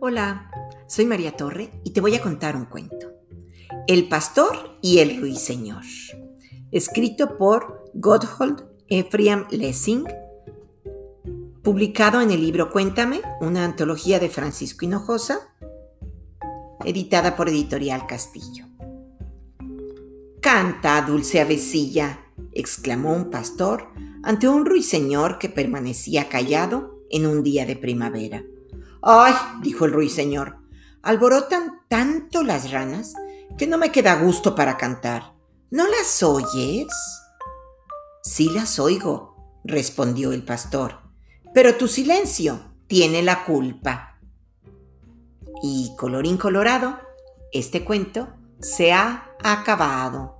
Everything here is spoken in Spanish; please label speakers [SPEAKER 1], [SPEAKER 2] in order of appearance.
[SPEAKER 1] Hola, soy María Torre y te voy a contar un cuento. El pastor y el ruiseñor. Escrito por Gotthold Ephraim Lessing. Publicado en el libro Cuéntame, una antología de Francisco Hinojosa. Editada por Editorial Castillo. Canta, dulce avecilla, exclamó un pastor ante un ruiseñor que permanecía callado en un día de primavera. Ay, dijo el ruiseñor, alborotan tanto las ranas que no me queda gusto para cantar. ¿No las oyes? Sí las oigo, respondió el pastor, pero tu silencio tiene la culpa. Y colorín colorado, este cuento se ha acabado.